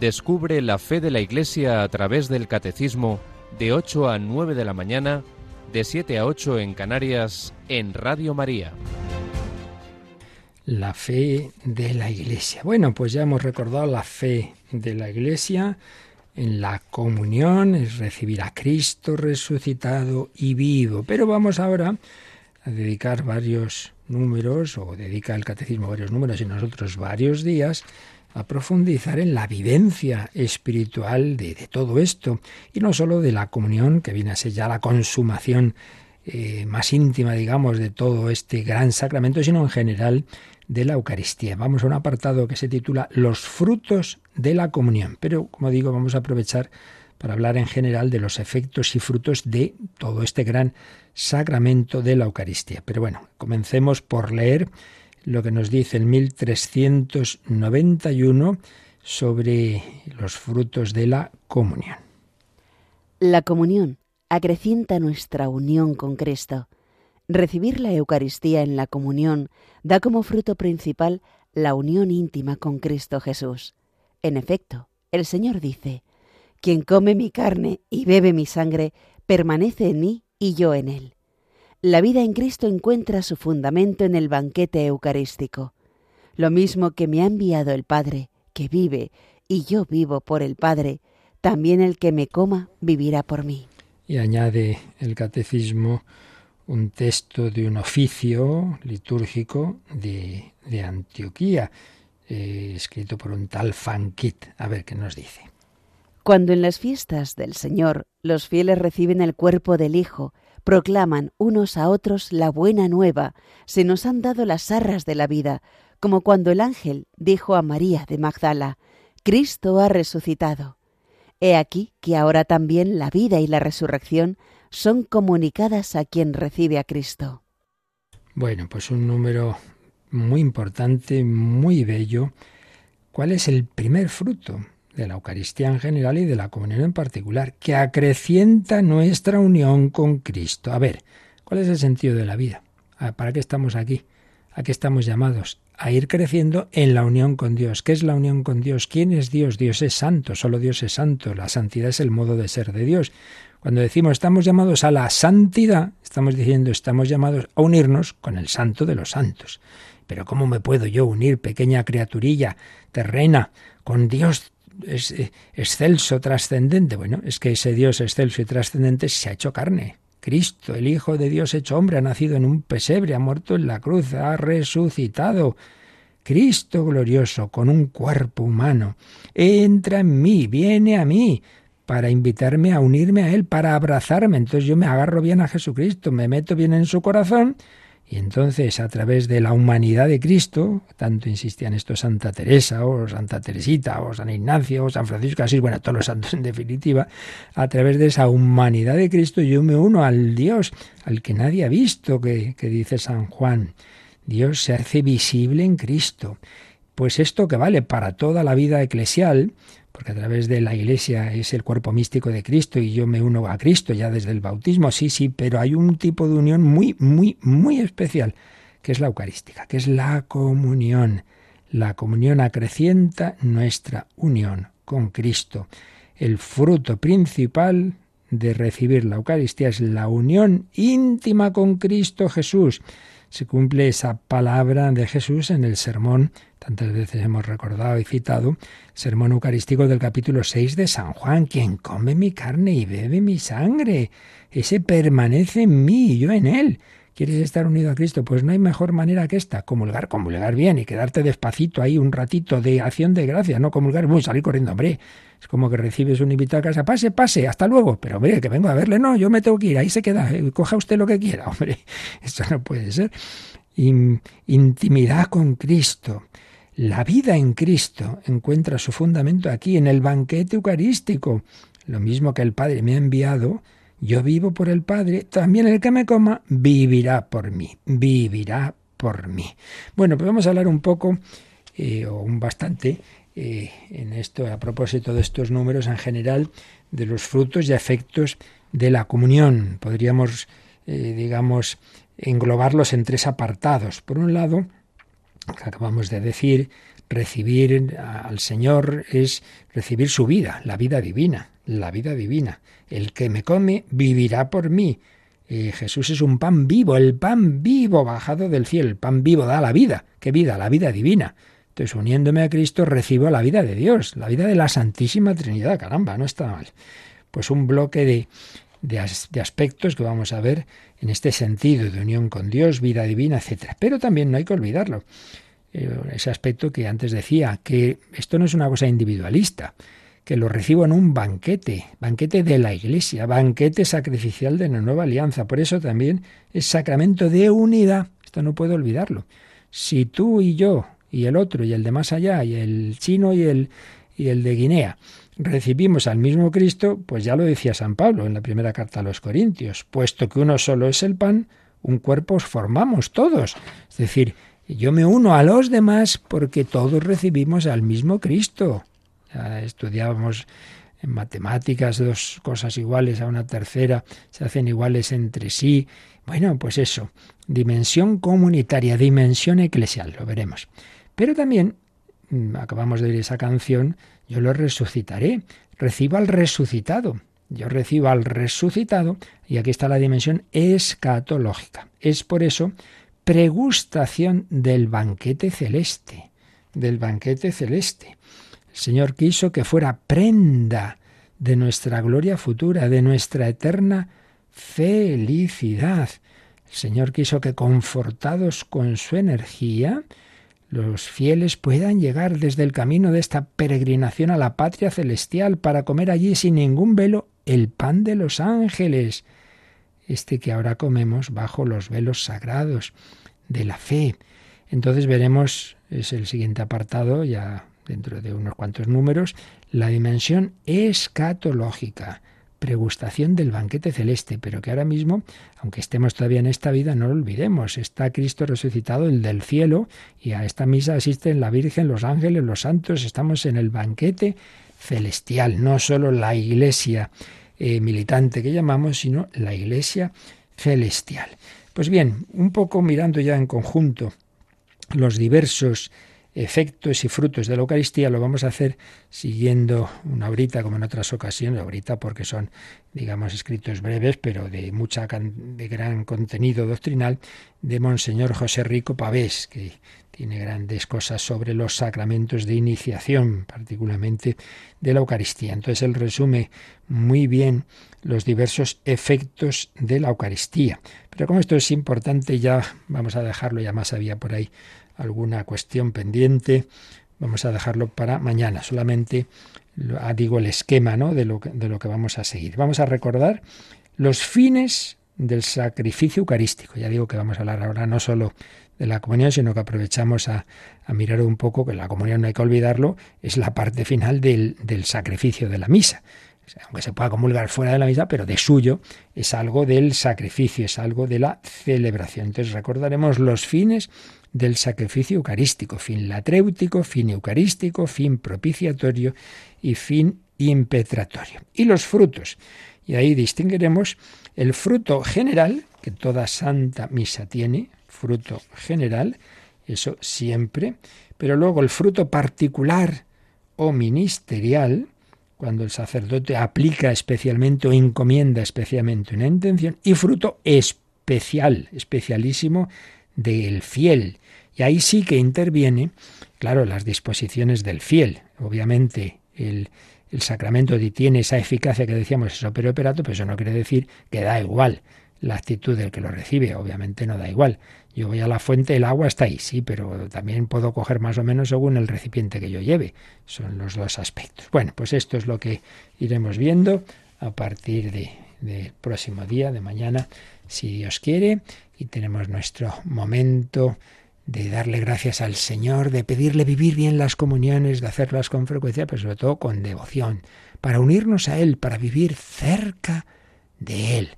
Descubre la fe de la Iglesia a través del Catecismo de 8 a 9 de la mañana, de 7 a 8 en Canarias, en Radio María. La fe de la Iglesia. Bueno, pues ya hemos recordado la fe de la Iglesia en la comunión, es recibir a Cristo resucitado y vivo. Pero vamos ahora a dedicar varios números, o dedica el catecismo varios números y nosotros varios días, a profundizar en la vivencia espiritual de, todo esto, y no sólo de la comunión, que viene a ser ya la consumación eh, más íntima, digamos, de todo este gran sacramento, sino en general de la Eucaristía. Vamos a un apartado que se titula Los frutos de la comunión. Pero, como digo, vamos a aprovechar para hablar en general de los efectos y frutos de todo este gran sacramento de la Eucaristía. Pero bueno, comencemos por leer lo que nos dice el 1391 sobre los frutos de la comunión. La comunión acrecienta nuestra unión con Cristo. Recibir la Eucaristía en la comunión da como fruto principal la unión íntima con Cristo Jesús. En efecto, el Señor dice, Quien come mi carne y bebe mi sangre, permanece en mí y yo en él. La vida en Cristo encuentra su fundamento en el banquete eucarístico. Lo mismo que me ha enviado el Padre, que vive, y yo vivo por el Padre, también el que me coma vivirá por mí. Y añade el catecismo un texto de un oficio litúrgico de, de Antioquía, eh, escrito por un tal Fankit. A ver qué nos dice. Cuando en las fiestas del Señor los fieles reciben el cuerpo del Hijo, proclaman unos a otros la buena nueva, se nos han dado las arras de la vida, como cuando el ángel dijo a María de Magdala, Cristo ha resucitado. He aquí que ahora también la vida y la resurrección son comunicadas a quien recibe a Cristo. Bueno, pues un número muy importante, muy bello. ¿Cuál es el primer fruto de la Eucaristía en general y de la comunión en particular? Que acrecienta nuestra unión con Cristo. A ver, ¿cuál es el sentido de la vida? ¿Para qué estamos aquí? ¿A qué estamos llamados? A ir creciendo en la unión con Dios. ¿Qué es la unión con Dios? ¿Quién es Dios? Dios es santo, solo Dios es santo. La santidad es el modo de ser de Dios. Cuando decimos estamos llamados a la santidad, estamos diciendo estamos llamados a unirnos con el santo de los santos. Pero ¿cómo me puedo yo unir, pequeña criaturilla terrena, con Dios es, excelso, trascendente? Bueno, es que ese Dios excelso y trascendente se ha hecho carne. Cristo, el Hijo de Dios hecho hombre, ha nacido en un pesebre, ha muerto en la cruz, ha resucitado. Cristo glorioso, con un cuerpo humano, entra en mí, viene a mí, para invitarme a unirme a Él, para abrazarme. Entonces yo me agarro bien a Jesucristo, me meto bien en su corazón y entonces a través de la humanidad de Cristo, tanto insistían esto Santa Teresa o Santa Teresita o San Ignacio o San Francisco así, bueno, todos los santos en definitiva, a través de esa humanidad de Cristo yo me uno al Dios, al que nadie ha visto, que, que dice San Juan. Dios se hace visible en Cristo. Pues esto que vale para toda la vida eclesial, porque a través de la Iglesia es el cuerpo místico de Cristo y yo me uno a Cristo ya desde el bautismo, sí, sí, pero hay un tipo de unión muy, muy, muy especial, que es la eucarística, que es la comunión. La comunión acrecienta nuestra unión con Cristo. El fruto principal de recibir la Eucaristía es la unión íntima con Cristo Jesús se cumple esa palabra de Jesús en el sermón, tantas veces hemos recordado y citado, sermón eucarístico del capítulo 6 de San Juan, quien come mi carne y bebe mi sangre, ese permanece en mí y yo en él. ¿Quieres estar unido a Cristo? Pues no hay mejor manera que esta, comulgar, comulgar bien y quedarte despacito ahí un ratito de acción de gracia, no comulgar, muy salir corriendo, hombre. Es como que recibes un invitado a casa, pase, pase, hasta luego. Pero hombre, que vengo a verle, no, yo me tengo que ir, ahí se queda, eh, coja usted lo que quiera, [LAUGHS] hombre. Esto no puede ser. intimidad con Cristo. La vida en Cristo encuentra su fundamento aquí, en el banquete eucarístico. Lo mismo que el Padre me ha enviado, yo vivo por el Padre, también el que me coma vivirá por mí, vivirá por mí. Bueno, pues vamos a hablar un poco, eh, o un bastante, eh, en esto, a propósito de estos números en general, de los frutos y efectos de la comunión. Podríamos, eh, digamos, englobarlos en tres apartados. Por un lado, acabamos de decir, recibir al Señor es recibir su vida, la vida divina, la vida divina. El que me come vivirá por mí. Eh, Jesús es un pan vivo, el pan vivo bajado del cielo. El pan vivo da la vida. ¿Qué vida? La vida divina. Entonces, uniéndome a Cristo, recibo la vida de Dios, la vida de la Santísima Trinidad. Caramba, no está mal. Pues un bloque de, de, aspectos que vamos a ver en este sentido de unión con Dios, vida divina, etc. Pero también no hay que olvidarlo. Eh, ese aspecto que antes decía, que esto no es una cosa individualista que lo recibo en un banquete, banquete de la Iglesia, banquete sacrificial de la nueva alianza. Por eso también es sacramento de unidad. Esto no puedo olvidarlo. Si tú y yo y el otro y el de más allá y el chino y el y el de Guinea recibimos al mismo Cristo, pues ya lo decía San Pablo en la primera carta a los Corintios, puesto que uno solo es el pan, un cuerpo os formamos todos. Es decir, yo me uno a los demás porque todos recibimos al mismo Cristo estudiábamos en matemáticas dos cosas iguales a una tercera se hacen iguales entre sí. Bueno, pues eso, dimensión comunitaria, dimensión eclesial, lo veremos. Pero también, mm, acabamos de oír esa canción, yo lo resucitaré, recibo al resucitado. Yo recibo al resucitado y aquí está la dimensión escatológica. Es por eso pregustación del banquete celeste, del banquete celeste. Señor quiso que fuera prenda de nuestra gloria futura, de nuestra eterna felicidad. El Señor quiso que confortados con su energía, los fieles puedan llegar desde el camino de esta peregrinación a la patria celestial para comer allí sin ningún velo el pan de los ángeles, este que ahora comemos bajo los velos sagrados de la fe. Entonces veremos, es el siguiente apartado, ya dentro de unos cuantos números, la dimensión escatológica, pregustación del banquete celeste, pero que ahora mismo, aunque estemos todavía en esta vida, no lo olvidemos, está Cristo resucitado, el del cielo, y a esta misa asisten la Virgen, los ángeles, los santos, estamos en el banquete celestial, no solo la iglesia eh, militante que llamamos, sino la iglesia celestial. Pues bien, un poco mirando ya en conjunto los diversos efectos y frutos de la Eucaristía lo vamos a hacer siguiendo una horita como en otras ocasiones, ahorita porque son, digamos, escritos breves, pero de mucha de gran contenido doctrinal, de Monseñor José Rico Pavés, que tiene grandes cosas sobre los sacramentos de iniciación, particularmente de la Eucaristía. Entonces él resume muy bien los diversos efectos de la Eucaristía. Pero como esto es importante, ya vamos a dejarlo, ya más había por ahí alguna cuestión pendiente, vamos a dejarlo para mañana. Solamente ah, digo el esquema ¿no? de, lo que, de lo que vamos a seguir. Vamos a recordar los fines del sacrificio eucarístico. Ya digo que vamos a hablar ahora no solo de la comunión, sino que aprovechamos a, mirar un poco que la comunión no hay que olvidarlo, es la parte final del, del sacrificio de la misa aunque se pueda comulgar fuera de la misa, pero de suyo es algo del sacrificio, es algo de la celebración. Entonces recordaremos los fines del sacrificio eucarístico, fin latréutico, fin eucarístico, fin propiciatorio y fin impetratorio. Y los frutos. Y ahí distinguiremos el fruto general, que toda santa misa tiene, fruto general, eso siempre, pero luego el fruto particular o ministerial, cuando el sacerdote aplica especialmente o encomienda especialmente una intención, y fruto especial, especialísimo del fiel. Y ahí sí que interviene, claro, las disposiciones del fiel. Obviamente el, el sacramento tiene esa eficacia que decíamos, eso pero operato, pero eso no quiere decir que da igual la actitud del que lo recibe. Obviamente no da igual. Yo voy a la fuente, el agua está ahí, sí, pero también puedo coger más o menos según el recipiente que yo lleve. Son los dos aspectos. Bueno, pues esto es lo que iremos viendo a partir de, del próximo día, de mañana, si Dios quiere, y tenemos nuestro momento de darle gracias al Señor, de pedirle vivir bien las comuniones, de hacerlas con frecuencia, pero sobre todo con devoción, para unirnos a Él, para vivir cerca de Él.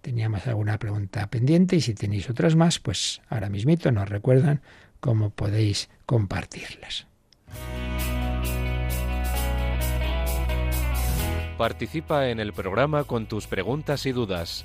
Teníamos alguna pregunta pendiente y si tenéis otras más, pues ahora mismito nos recuerdan cómo podéis compartirlas. Participa en el programa con tus preguntas y dudas.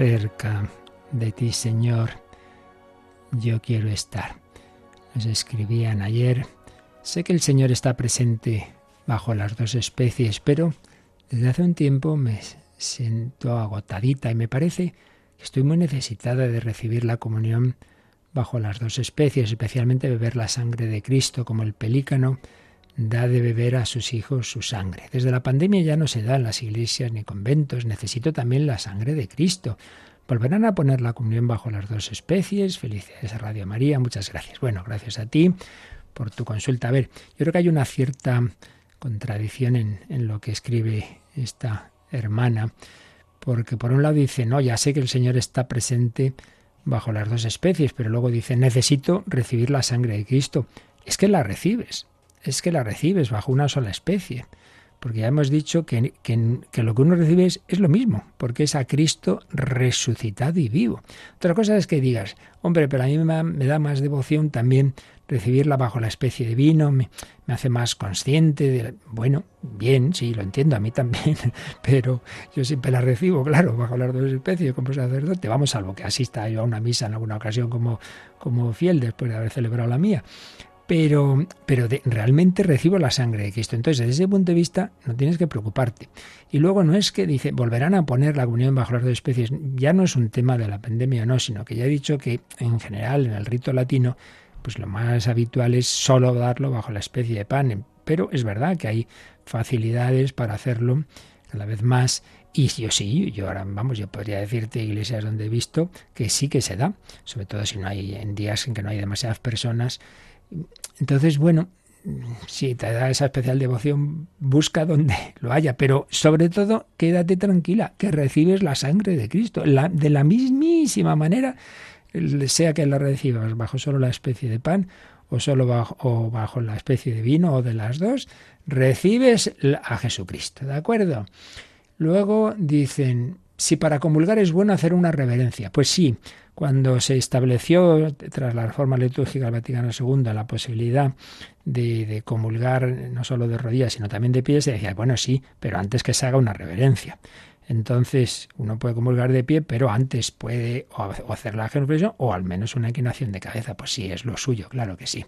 cerca de ti, Señor, yo quiero estar. Nos escribían ayer, sé que el Señor está presente bajo las dos especies, pero desde hace un tiempo me siento agotadita y me parece que estoy muy necesitada de recibir la comunión bajo las dos especies, especialmente beber la sangre de Cristo, como el pelícano da de beber a sus hijos su sangre. Desde la pandemia ya no se da en las iglesias ni conventos. Necesito también la sangre de Cristo. Volverán a poner la comunión bajo las dos especies. Felicidades a Radio María. Muchas gracias. Bueno, gracias a ti por tu consulta. A ver, yo creo que hay una cierta contradicción en, en lo que escribe esta hermana, porque por un lado dice, no, ya sé que el Señor está presente bajo las dos especies, pero luego dice, necesito recibir la sangre de Cristo. Es que la recibes, es que la recibes bajo una sola especie. Porque ya hemos dicho que, que, lo que uno recibe es, lo mismo, porque es a Cristo resucitado y vivo. Otra cosa es que digas, hombre, pero a mí me, da más devoción también recibirla bajo la especie de vino, me, hace más consciente de... Bueno, bien, sí, lo entiendo, a mí también, [LAUGHS] pero yo siempre la recibo, claro, bajo las dos especies como sacerdote. Vamos, salvo que asista yo a una misa en alguna ocasión como, como fiel después de haber celebrado la mía pero, pero realmente recibo la sangre de Cristo. Entonces, desde ese punto de vista, no tienes que preocuparte. Y luego no es que dice, volverán a poner la comunión bajo las dos especies. Ya no es un tema de la pandemia no, sino que ya he dicho que en general, en el rito latino, pues lo más habitual es solo darlo bajo la especie de pan. Pero es verdad que hay facilidades para hacerlo cada vez más. Y yo sí, yo ahora, vamos, yo podría decirte iglesias donde he visto que sí que se da, sobre todo si no hay en días en que no hay demasiadas personas entonces, bueno, si te da esa especial devoción, busca donde [LAUGHS] lo haya, pero sobre todo quédate tranquila, que recibes la sangre de Cristo, de la mismísima manera, sea que la recibas bajo solo la especie de pan o solo bajo, o bajo la especie de vino o de las dos, recibes a Jesucristo, ¿de acuerdo? Luego dicen, si para comulgar es bueno hacer una reverencia, pues sí, cuando se estableció, tras la reforma litúrgica del Vaticano II, la posibilidad de, comulgar no solo de rodillas, sino también de pies, se decía, bueno, sí, pero antes que se haga una reverencia. Entonces, uno puede comulgar de pie, pero antes puede o hacer la genuflexión o al menos una inclinación de cabeza. Pues sí, es lo suyo, claro que sí.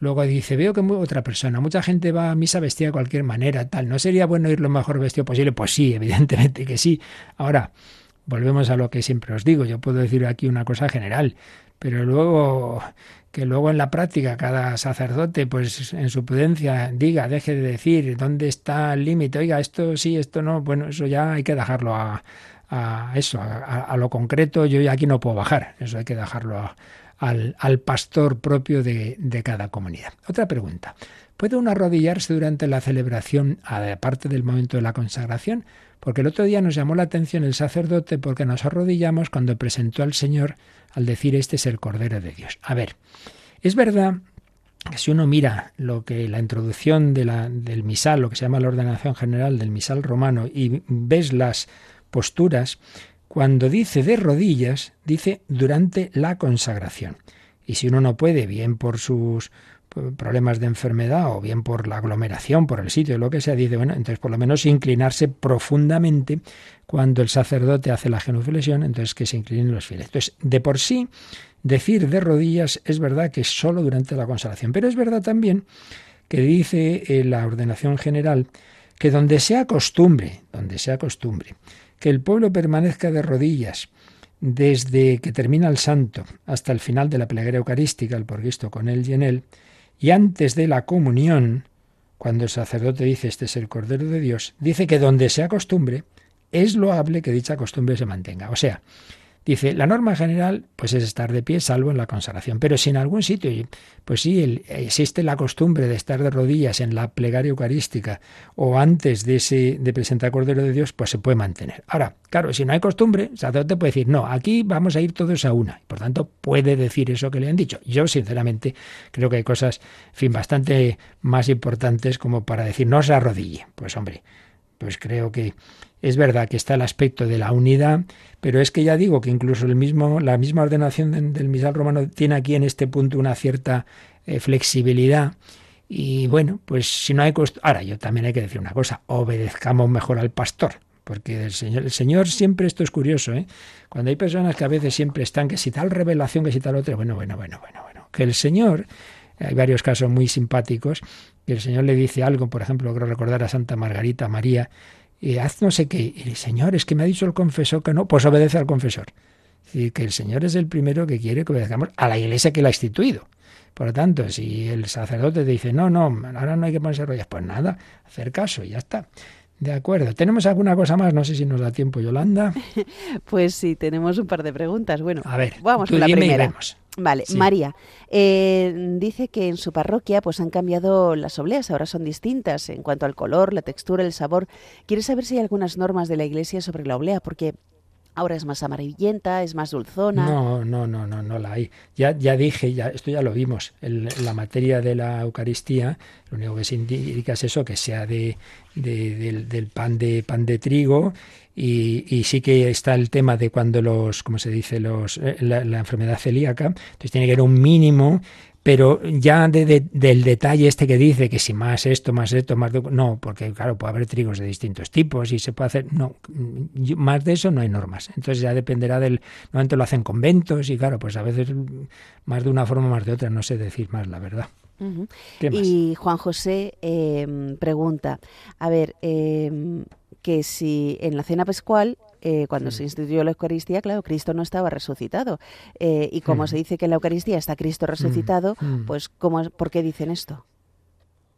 Luego dice, veo que otra persona, mucha gente va a misa vestida de cualquier manera, tal. ¿No sería bueno ir lo mejor vestido posible? Pues sí, evidentemente que sí. Ahora, volvemos a lo que siempre os digo, yo puedo decir aquí una cosa general, pero luego que luego en la práctica cada sacerdote pues en su prudencia diga, deje de decir dónde está el límite, oiga, esto sí, esto no, bueno, eso ya hay que dejarlo a, eso, a, lo concreto, yo ya aquí no puedo bajar, eso hay que dejarlo al, al, pastor propio de, de cada comunidad. Otra pregunta, ¿puede uno arrodillarse durante la celebración, aparte del momento de la consagración? Porque el otro día nos llamó la atención el sacerdote porque nos arrodillamos cuando presentó al Señor al decir este es el Cordero de Dios. A ver, es verdad que si uno mira lo que la introducción de la, del misal, lo que se llama la ordenación general del misal romano, y ves las posturas, cuando dice de rodillas, dice durante la consagración. Y si uno no puede, bien por sus problemas de enfermedad o bien por la aglomeración, por el sitio, lo que sea, dice, bueno, entonces por lo menos inclinarse profundamente cuando el sacerdote hace la genuflexión, entonces que se inclinen los fieles. Entonces, de por sí, decir de rodillas es verdad que solo durante la consagración, pero es verdad también que dice eh, la ordenación general que donde sea costumbre, donde sea costumbre, que el pueblo permanezca de rodillas, desde que termina el santo hasta el final de la plegaria eucarística, el porquisto con él y en él, y antes de la comunión, cuando el sacerdote dice este es el Cordero de Dios, dice que donde sea costumbre, es loable que dicha costumbre se mantenga. O sea, Dice, la norma general pues es estar de pie salvo en la consagración, pero si en algún sitio, pues sí, existe la costumbre de estar de rodillas en la plegaria eucarística o antes de ese de presentar Cordero de Dios, pues se puede mantener. Ahora, claro, si no hay costumbre, el sacerdote puede decir, no, aquí vamos a ir todos a una. Por tanto, puede decir eso que le han dicho. Yo, sinceramente, creo que hay cosas, fin, bastante más importantes como para decir, no se arrodille. Pues hombre, pues creo que es verdad que está el aspecto de la unidad, pero es que ya digo que incluso el mismo, la misma ordenación del misal romano tiene aquí en este punto una cierta eh, flexibilidad. Y bueno, pues si no hay Ahora, yo también hay que decir una cosa, obedezcamos mejor al pastor. Porque el Señor, el Señor siempre esto es curioso, ¿eh? Cuando hay personas que a veces siempre están, que si tal revelación, que si tal otra, bueno, bueno, bueno, bueno, bueno. Que el Señor, hay varios casos muy simpáticos, que el Señor le dice algo, por ejemplo, quiero recordar a Santa Margarita María, y haz no sé qué. Y el Señor, es que me ha dicho el confesor que no, pues obedece al confesor. Es que el Señor es el primero que quiere que obedezcamos a la iglesia que la ha instituido. Por lo tanto, si el sacerdote te dice, no, no, ahora no hay que ponerse rodillas, pues nada, hacer caso y ya está. De acuerdo. ¿Tenemos alguna cosa más? No sé si nos da tiempo, Yolanda. [LAUGHS] pues sí, tenemos un par de preguntas. Bueno, a ver, vamos con la primera. Vale, María eh, dice que en su parroquia pues han cambiado las obleas, ahora son distintas en cuanto al color, la textura, el sabor. Quiere saber si hay algunas normas de la Iglesia sobre la oblea, porque ahora es más amarillenta, es más dulzona. No, no, no, no, no la hay. Ya, ya dije, ya, esto ya lo vimos, la materia de la Eucaristía, lo único que se indica es eso, que sea de, del, pan de pan de trigo y, sí que está el tema de cuando los, como se dice, los, eh, la, enfermedad celíaca, entonces tiene que haber un mínimo, pero ya del detalle este que dice que si más esto, más esto, más de, no, porque claro, puede haber trigos de distintos tipos y se puede hacer, no, más de eso no hay normas. Entonces ya dependerá del, normalmente lo hacen conventos y claro, pues a veces más de una forma, más de otra, no sé decir más la verdad. Y Juan José eh, pregunta, a ver, eh, que si en la cena pascual eh, cuando se instituyó la Eucaristía, claro, Cristo no estaba resucitado. Eh, y como se dice que en la Eucaristía está Cristo resucitado, pues ¿cómo, ¿por qué dicen esto?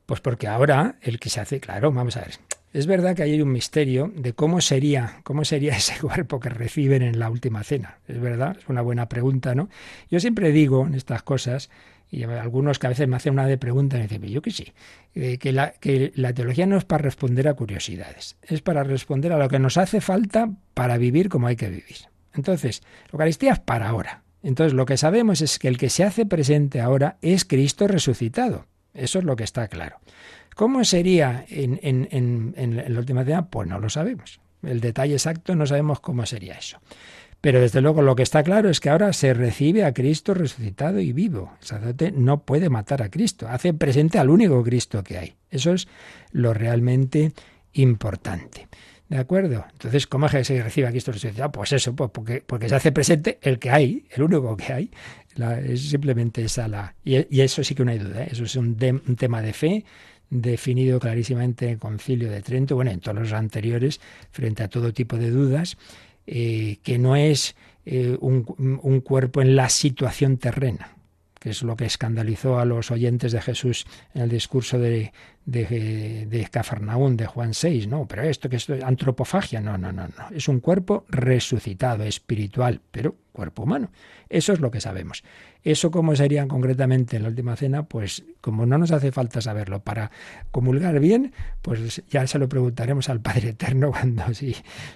Pues porque ahora el que se hace, claro, vamos a ver. Es verdad que hay un misterio de cómo sería, cómo sería [LAUGHS] ese cuerpo que reciben en la última cena. Es verdad, es una buena pregunta, ¿no? Yo siempre digo en estas cosas y algunos que a veces me hacen una de preguntas me dicen, yo sí, eh, que, la, que la teología no es para responder a curiosidades, es para responder a lo que nos hace falta para vivir como hay que vivir. Entonces, la Eucaristía es para ahora. Entonces, lo que sabemos es que el que se hace presente ahora es Cristo resucitado. Eso es lo que está claro. ¿Cómo sería en, en, en, en la última cena? Pues no lo sabemos. El detalle exacto no sabemos cómo sería eso. Pero desde luego lo que está claro es que ahora se recibe a Cristo resucitado y vivo. El sacerdote no puede matar a Cristo, hace presente al único Cristo que hay. Eso es lo realmente importante. ¿De acuerdo? Entonces, ¿cómo es que se recibe a Cristo resucitado? Pues eso, pues porque, se hace presente el que hay, el único que hay. es simplemente esa la... Y, eso sí que no hay duda, ¿eh? eso es un, un tema de fe definido clarísimamente en el Concilio de Trento, bueno, en todos los anteriores, frente a todo tipo de dudas, eh, que no es eh, un, un, cuerpo en la situación terrena, que es lo que escandalizó a los oyentes de Jesús en el discurso de, de, de Cafarnaún, de Juan 6, no, pero esto que es antropofagia, no, no, no, no, es un cuerpo resucitado, espiritual, pero cuerpo humano. Eso es lo que sabemos. Eso cómo sería concretamente en la última cena, pues como no nos hace falta saberlo para comulgar bien, pues ya se lo preguntaremos al Padre Eterno [LAUGHS] cuando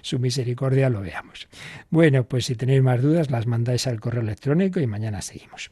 su misericordia lo veamos. Bueno, pues si tenéis más dudas las mandáis al correo electrónico y mañana seguimos.